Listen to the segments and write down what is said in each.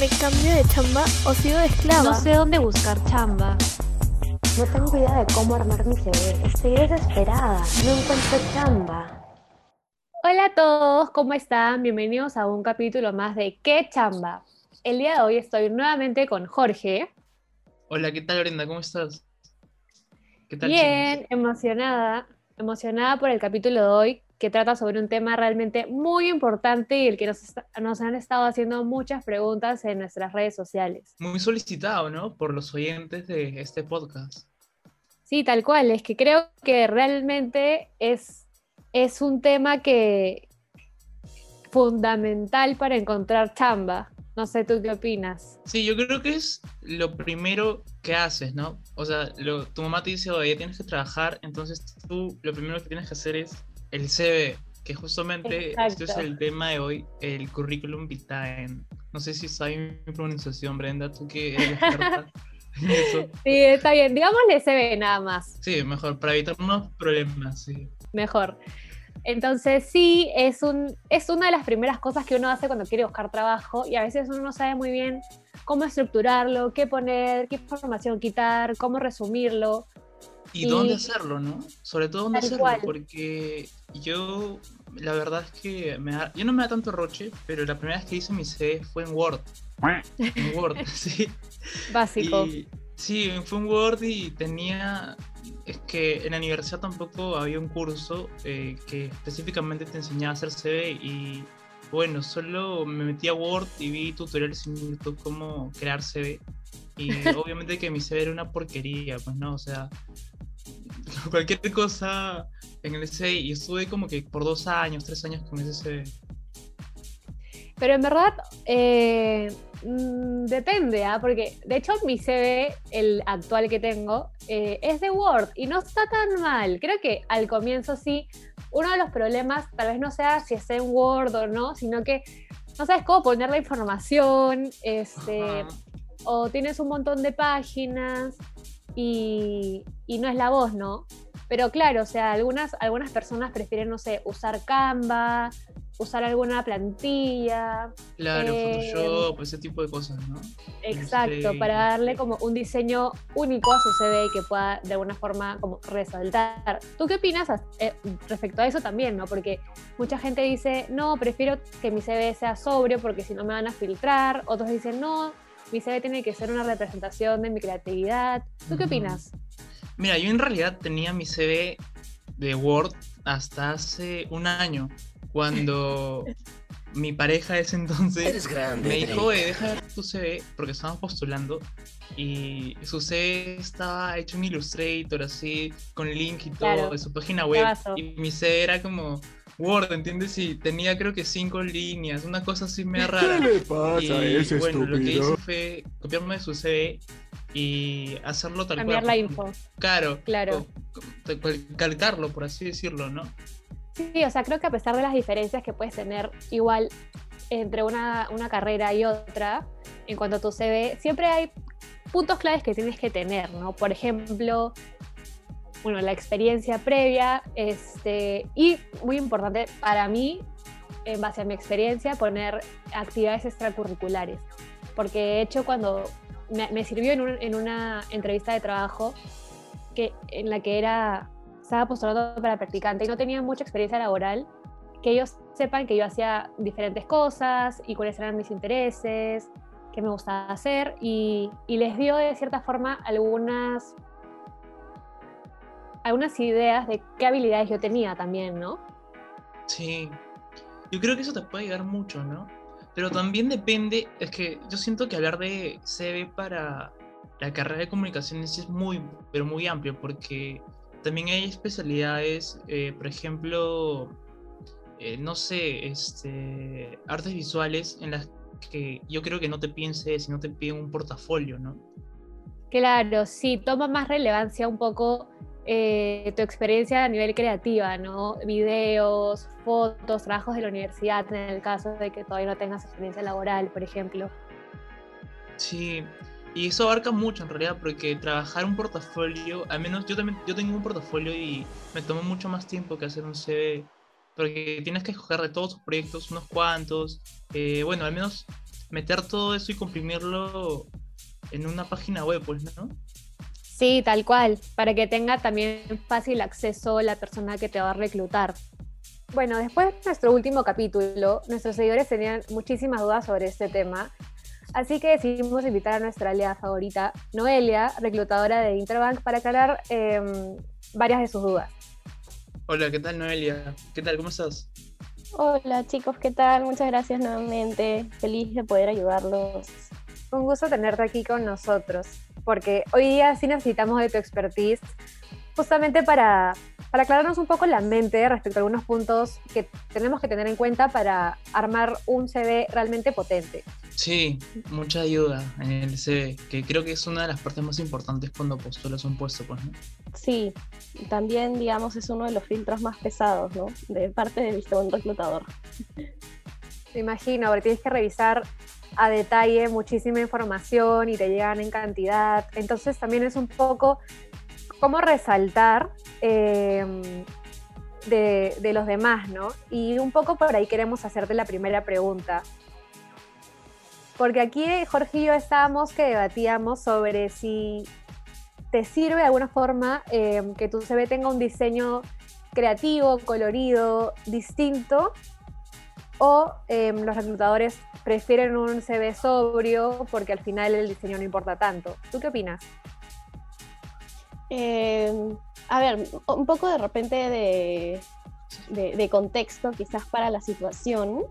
¿Me cambio de chamba o sigo de esclava? No sé dónde buscar chamba. No tengo idea de cómo armar mi CV. Estoy desesperada. No encuentro chamba. Hola a todos, ¿cómo están? Bienvenidos a un capítulo más de ¿Qué chamba? El día de hoy estoy nuevamente con Jorge. Hola, ¿qué tal, Brenda? ¿Cómo estás? ¿Qué tal, Bien, emocionada, emocionada por el capítulo de hoy que trata sobre un tema realmente muy importante y el que nos, nos, han estado haciendo muchas preguntas en nuestras redes sociales. Muy solicitado, ¿no? Por los oyentes de este podcast. Sí, tal cual. Es que creo que realmente es, es un tema que fundamental para encontrar chamba. No sé, ¿tú qué opinas? Sí, yo creo que es lo primero que haces, ¿no? O sea, tu mamá te dice, oye, tienes que trabajar, entonces tú lo primero que tienes que hacer es el CV, que justamente este es el tema de hoy, el currículum vitae. No sé si sabe mi pronunciación, Brenda, tú que eres. Sí, está bien. Digámosle CV nada más. Sí, mejor, para evitarnos problemas, sí. Mejor. Entonces sí, es, un, es una de las primeras cosas que uno hace cuando quiere buscar trabajo y a veces uno no sabe muy bien cómo estructurarlo, qué poner, qué información quitar, cómo resumirlo. Y, dónde hacerlo, ¿no? Sobre todo dónde hacerlo, porque yo, la verdad es que me yo no me da tanto roche, pero la primera vez que hice mi CV fue en Word. En Word, sí. Básico. sí, fue en Word y tenía es que en la universidad tampoco había un curso eh, que específicamente te enseñaba a hacer CV y bueno, solo me metí a Word y vi tutoriales en YouTube cómo crear CV y obviamente que mi CV era una porquería, pues no, o sea, cualquier cosa en el CV y estuve como que por dos años, tres años con ese CV. Pero en verdad, eh, mm, depende, ¿ah? porque de hecho mi CV, el actual que tengo, eh, es de Word y no está tan mal. Creo que al comienzo sí, uno de los problemas tal vez no sea si es en Word o no, sino que no sabes cómo poner la información, este, o tienes un montón de páginas y, y no es la voz, ¿no? Pero claro, o sea, algunas, algunas personas prefieren, no sé, usar Canva, usar alguna plantilla. Claro, eh, Photoshop, ese tipo de cosas, ¿no? Exacto, este, para darle como un diseño único a su CV y que pueda de alguna forma como resaltar. ¿Tú qué opinas eh, respecto a eso también, no? Porque mucha gente dice, no, prefiero que mi CV sea sobrio porque si no me van a filtrar. Otros dicen, no, mi CV tiene que ser una representación de mi creatividad. ¿Tú qué opinas? Mira, yo en realidad tenía mi CV de Word hasta hace un año, cuando mi pareja ese entonces me dijo, deja ver tu CV, porque estábamos postulando, y su CV estaba hecho en Illustrator, así, con link y todo, de su página web, y mi CV era como Word, ¿entiendes? Y tenía creo que cinco líneas, una cosa así media rara. ¿Qué le pasa a ese bueno, lo que hice fue copiarme de su CV y hacerlo tal Cambiar la info. Claro. Claro. Calcarlo, por así decirlo, ¿no? Sí, o sea, creo que a pesar de las diferencias que puedes tener igual entre una, una carrera y otra, en cuanto a tu CV, siempre hay puntos claves que tienes que tener, ¿no? Por ejemplo, bueno, la experiencia previa, este, y muy importante para mí, en base a mi experiencia, poner actividades extracurriculares. Porque de hecho cuando me, sirvió en, una entrevista de trabajo que, en la que era, estaba postulando para practicante y no tenía mucha experiencia laboral, que ellos sepan que yo hacía diferentes cosas y cuáles eran mis intereses, qué me gustaba hacer y, y les dio de cierta forma algunas algunas ideas de qué habilidades yo tenía también, ¿no? Sí, yo creo que eso te puede ayudar mucho, ¿no? Pero también depende, es que yo siento que hablar de CV para la carrera de comunicaciones es muy, pero muy amplio, porque también hay especialidades, eh, por ejemplo, eh, no sé, este, artes visuales en las que yo creo que no te pienses si no te piden un portafolio, ¿no? Claro, sí, toma más relevancia un poco eh, tu experiencia a nivel creativa, ¿no? Videos, fotos, trabajos de la universidad, en el caso de que todavía no tengas experiencia laboral, por ejemplo. Sí, y eso abarca mucho en realidad, porque trabajar un portafolio, al menos yo también yo tengo un portafolio y me tomó mucho más tiempo que hacer un CV, porque tienes que escoger de todos tus proyectos unos cuantos. Eh, bueno, al menos meter todo eso y comprimirlo en una página web, pues, ¿no? Sí, tal cual, para que tenga también fácil acceso la persona que te va a reclutar. Bueno, después de nuestro último capítulo, nuestros seguidores tenían muchísimas dudas sobre este tema, así que decidimos invitar a nuestra aliada favorita, Noelia, reclutadora de Interbank, para aclarar em, varias de sus dudas. Hola, ¿qué tal Noelia? ¿Qué tal? ¿Cómo estás? Hola chicos, ¿qué tal? Muchas gracias nuevamente. Feliz de poder ayudarlos. Un gusto tenerte aquí con nosotros, porque hoy día sí necesitamos de tu expertise justamente para, para aclararnos un poco la mente respecto a algunos puntos que tenemos que tener en cuenta para armar un CV realmente potente. Sí, mucha ayuda en el CV, que creo que es una de las partes más importantes cuando postulas un puesto, pues, ¿no? Sí, también, digamos, es uno de los filtros más pesados, ¿no? De parte de vista de un reclutador. Me imagino, porque tienes que revisar a detalle muchísima información y te llegan en cantidad. Entonces también es un poco cómo resaltar em, de, los demás, ¿no? Y un poco por ahí queremos hacerte la primera pregunta. Porque aquí Jorge y yo estábamos que debatíamos sobre si te sirve de alguna forma em, que tu CV tenga un diseño creativo, colorido, distinto, o em, los reclutadores prefieren un CV sobrio porque al final el diseño no importa tanto. ¿Tú qué opinas? Eh, a ver, un poco de repente de, de, contexto quizás para la situación.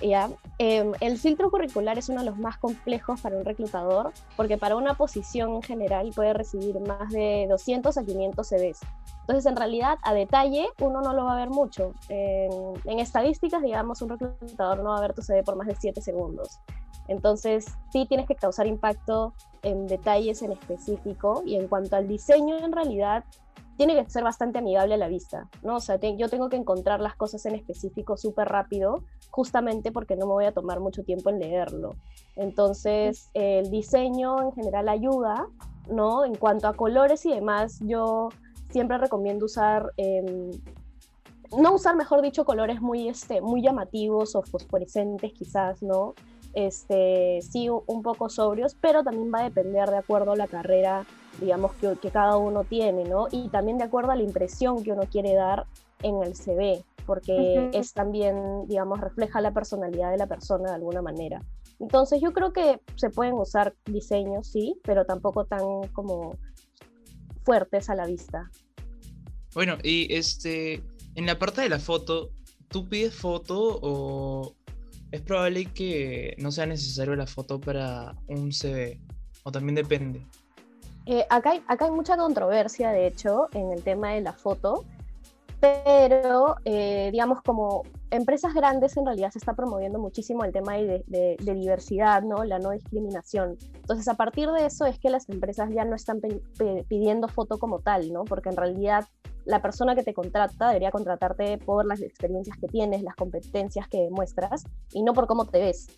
¿ya? Em, el filtro curricular es uno de los más complejos para un reclutador porque para una posición en general puede recibir más de 200 a 500 CVs. Entonces, en realidad, a detalle, uno no lo va a ver mucho. En, estadísticas, digamos, un reclutador no va a ver tu CV por más de 7 segundos. Entonces, sí tienes que causar impacto en detalles en específico y en cuanto al diseño, en realidad, tiene que ser bastante amigable a la vista, ¿no? O sea, yo tengo que encontrar las cosas en específico súper rápido, justamente porque no me voy a tomar mucho tiempo en leerlo. Entonces, el diseño en general ayuda, ¿no? En cuanto a colores y demás, yo siempre recomiendo usar... Em, no usar, mejor dicho, colores muy, este, muy llamativos o fosforescentes quizás, ¿no? este, sí un poco sobrios, pero también va a depender de acuerdo a la carrera, digamos, que, que cada uno tiene, ¿no? Y también de acuerdo a la impresión que uno quiere dar en el CV, porque es también, digamos, refleja la personalidad de la persona de alguna manera. Entonces yo creo que se pueden usar diseños, sí, pero tampoco tan como fuertes a la vista. Bueno, y este, en la parte de la foto, ¿tú pides foto o es probable que no sea necesario la foto para un CV, o también depende. Eh, acá, hay, acá hay mucha controversia, de hecho, en el tema de la foto, pero eh, digamos como empresas grandes en realidad se está promoviendo muchísimo el tema de, de, diversidad, ¿no? la no discriminación. Entonces a partir de eso es que las empresas ya no están pidiendo foto como tal, ¿no? porque en realidad la persona que te contrata debería contratarte por las experiencias que tienes, las competencias que demuestras y no por cómo te ves.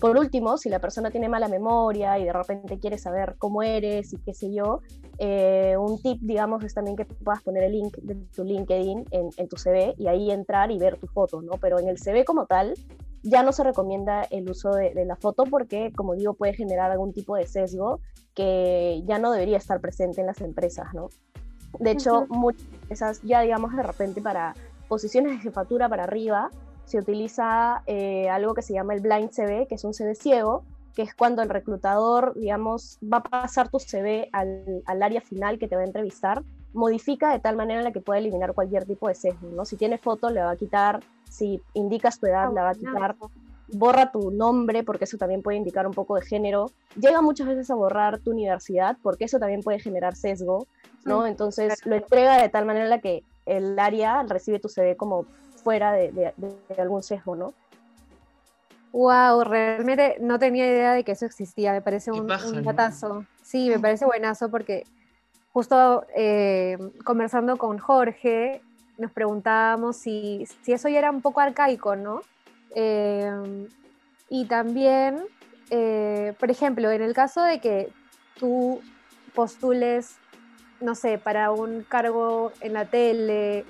Por último, si la persona tiene mala memoria y de repente quiere saber cómo eres y qué sé yo, eh, un tip, digamos, es también que puedas poner el link de tu LinkedIn en, tu CV y ahí entrar y ver tu foto, ¿no? Pero en el CV como tal, ya no se recomienda el uso de, de, la foto porque, como digo, puede generar algún tipo de sesgo que ya no debería estar presente en las empresas, ¿no? De hecho, muchas ya digamos de repente para posiciones de jefatura para arriba, se utiliza eh, algo que se llama el blind CV, que es un CV ciego, que es cuando el reclutador, digamos, va a pasar tu CV al, al, área final que te va a entrevistar, modifica de tal manera en la que pueda eliminar cualquier tipo de sesgo, ¿no? Si tiene foto, le va a quitar, si indicas tu edad, le va a quitar, borra tu nombre, porque eso también puede indicar un poco de género, llega muchas veces a borrar tu universidad, porque eso también puede generar sesgo, ¿no? Entonces lo entrega de tal manera que el área recibe tu CV como fuera de, algún sesgo, ¿no? Wow, realmente no tenía idea de que eso existía, me parece un, datazo. Sí, me parece buenazo porque justo eh, conversando con Jorge nos preguntábamos si, si, eso ya era un poco arcaico, ¿no? Eh, y también, eh, por ejemplo, en el caso de que tú postules no sé, para un cargo en la tele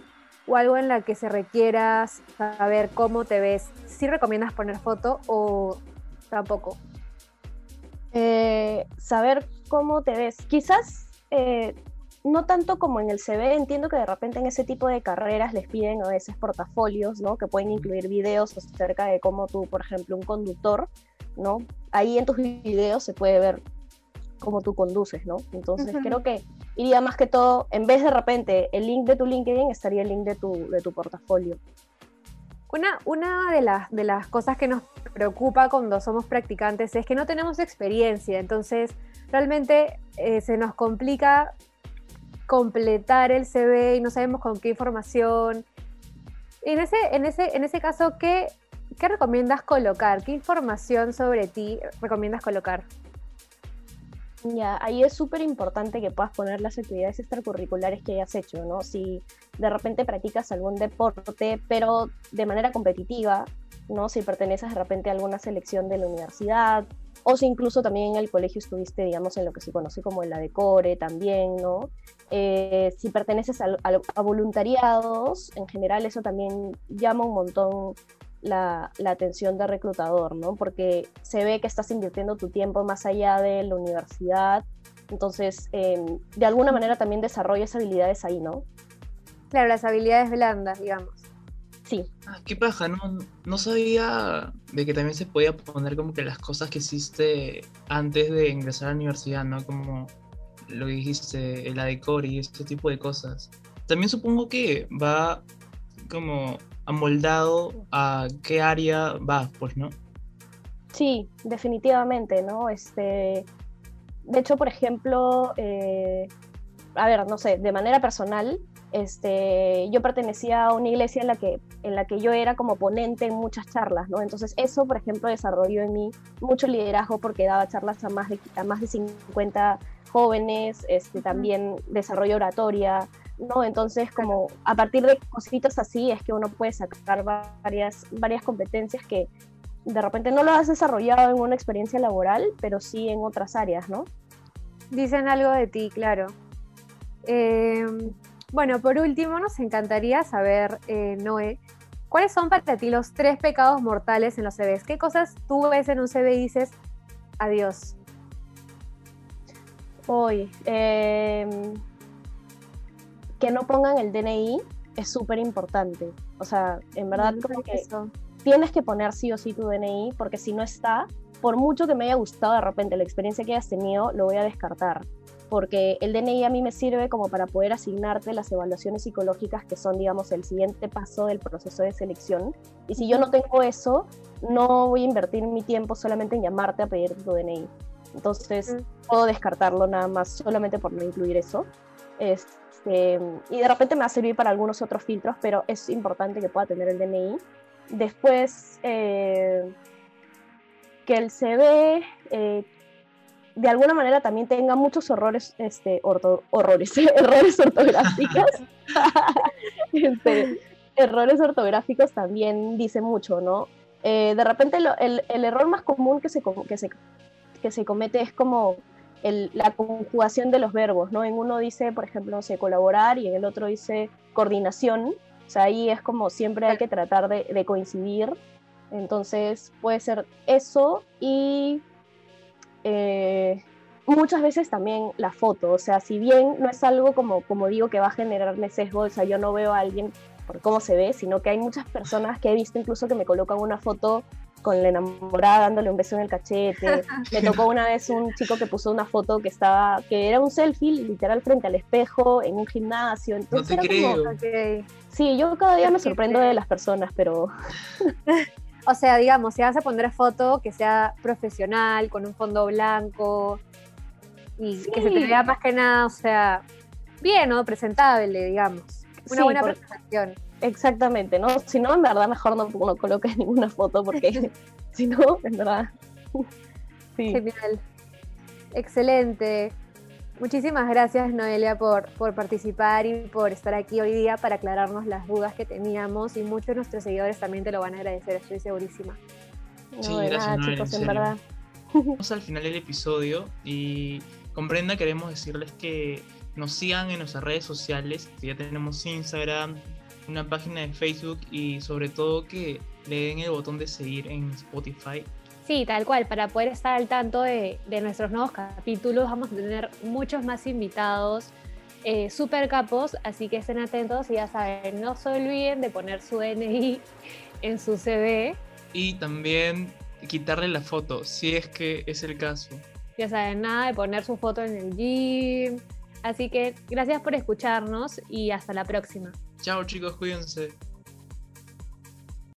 o algo en la que se requiera saber cómo te ves, ¿sí recomiendas poner foto o tampoco? saber cómo te ves. Quizás eh, no tanto como en el CV, entiendo que de repente en ese tipo de carreras les piden a veces portafolios, ¿no? Que pueden incluir videos acerca de cómo tú, por ejemplo, un conductor, ¿no? Ahí en tus videos se puede ver cómo tú conduces, ¿no? Entonces creo que iría más que todo, en vez de repente el link de tu LinkedIn, estaría el link de tu, de tu portafolio. Una, una de, las, de las cosas que nos preocupa cuando somos practicantes es que no tenemos experiencia, entonces realmente eh, se nos complica completar el CV y no sabemos con qué información. En ese, en ese, en ese caso, ¿qué, ¿qué recomiendas colocar? ¿Qué información sobre ti recomiendas colocar? Ya, ahí es súper importante que puedas poner las actividades extracurriculares que hayas hecho, ¿no? Si de repente practicas algún deporte, pero de manera competitiva, ¿no? Si perteneces de repente a alguna selección de la universidad, o si incluso también en el colegio estuviste, digamos, en lo que se conoce como la decore también, ¿no? Eh, si perteneces a, a, voluntariados, en general eso también llama un montón la, la, atención del reclutador, ¿no? Porque se ve que estás invirtiendo tu tiempo más allá de la universidad, entonces em, de alguna manera también desarrollas habilidades ahí, ¿no? Claro, las habilidades blandas, digamos. Sí. Ah, qué paja, no, no sabía de que también se podía poner como que las cosas que hiciste antes de ingresar a la universidad, ¿no? Como lo dijiste, el ADECOR y este tipo de cosas. También supongo que va como amoldado a qué área va, pues, ¿no? Sí, definitivamente, ¿no? Este, de hecho, por ejemplo, eh, a ver, no sé, de manera personal, este, yo pertenecía a una iglesia en la, que, en la que yo era como ponente en muchas charlas, ¿no? Entonces eso, por ejemplo, desarrolló en mí mucho liderazgo porque daba charlas a más de, a más de 50 jóvenes, este, también desarrollo oratoria, ¿no? Entonces, como a partir de cositas así es que uno puede sacar varias, varias competencias que de repente no lo has desarrollado en una experiencia laboral, pero sí en otras áreas, ¿no? Dicen algo de ti, claro. Em, bueno, por último, nos encantaría saber, eh, Noé, ¿cuáles son para ti los tres pecados mortales en los CVs? ¿Qué cosas tú ves en un CV y dices, adiós? Hoy, que no pongan el DNI es súper importante. O sea, en verdad, como que tienes que poner sí o sí tu DNI, porque si no está, por mucho que me haya gustado de repente la experiencia que hayas tenido, lo voy a descartar porque el DNI a mí me sirve como para poder asignarte las evaluaciones psicológicas que son, digamos, el siguiente paso del proceso de selección. Y si yo no tengo eso, no voy a invertir mi tiempo solamente en llamarte a pedir tu DNI. Entonces, puedo descartarlo nada más solamente por no incluir eso. Este, y de repente me va a servir para algunos otros filtros, pero es importante que pueda tener el DNI. Después, eh, que el CV eh, de alguna manera también tenga muchos horrores, este, horrores, errores ortográficos. Este, errores ortográficos también dice mucho, ¿no? Eh, de repente el, el, error más común que se, que se, que se comete es como la conjugación de los verbos, ¿no? En uno dice, por ejemplo, no sé, colaborar y en el otro dice coordinación. O sea, ahí es como siempre hay que tratar de, de coincidir. Entonces puede ser eso y eh, muchas veces también la foto, o sea, si bien no es algo como, como digo que va a generarme sesgo, o sea, yo no veo a alguien por cómo se ve, sino que hay muchas personas que he visto incluso que me colocan una foto con la enamorada dándole un beso en el cachete. Me tocó una vez un chico que puso una foto que estaba, que era un selfie literal frente al espejo en un gimnasio. Entonces no te creo. Sí, yo cada día me sorprendo de las personas, pero O sea, digamos, si vas a poner foto que sea profesional, con un fondo blanco y que se te vea más que nada, o sea, bien, ¿no? Presentable, digamos. Una buena presentación. Exactamente, ¿no? Si no, en verdad, mejor no, no coloques ninguna foto porque si no, en verdad. sí. Genial. Excelente. Muchísimas gracias Noelia por, por participar y por estar aquí hoy día para aclararnos las dudas que teníamos y muchos de nuestros seguidores también te lo van a agradecer, estoy segurísima. Sí, gracias Noelia, chicos, en, verdad. Vamos al final del episodio y comprenda, queremos decirles que nos sigan en nuestras redes sociales, que ya tenemos Instagram, una página de Facebook y sobre todo que le den el botón de seguir en Spotify Sí, tal cual, para poder estar al tanto de, de nuestros nuevos capítulos vamos a tener muchos más invitados eh, super capos, así que estén atentos y ya saben, no se olviden de poner su DNI en su CV. Y también quitarle la foto, si es que es el caso. Ya saben, nada de poner su foto en el gym. Así que gracias por escucharnos y hasta la próxima. Chao chicos, cuídense.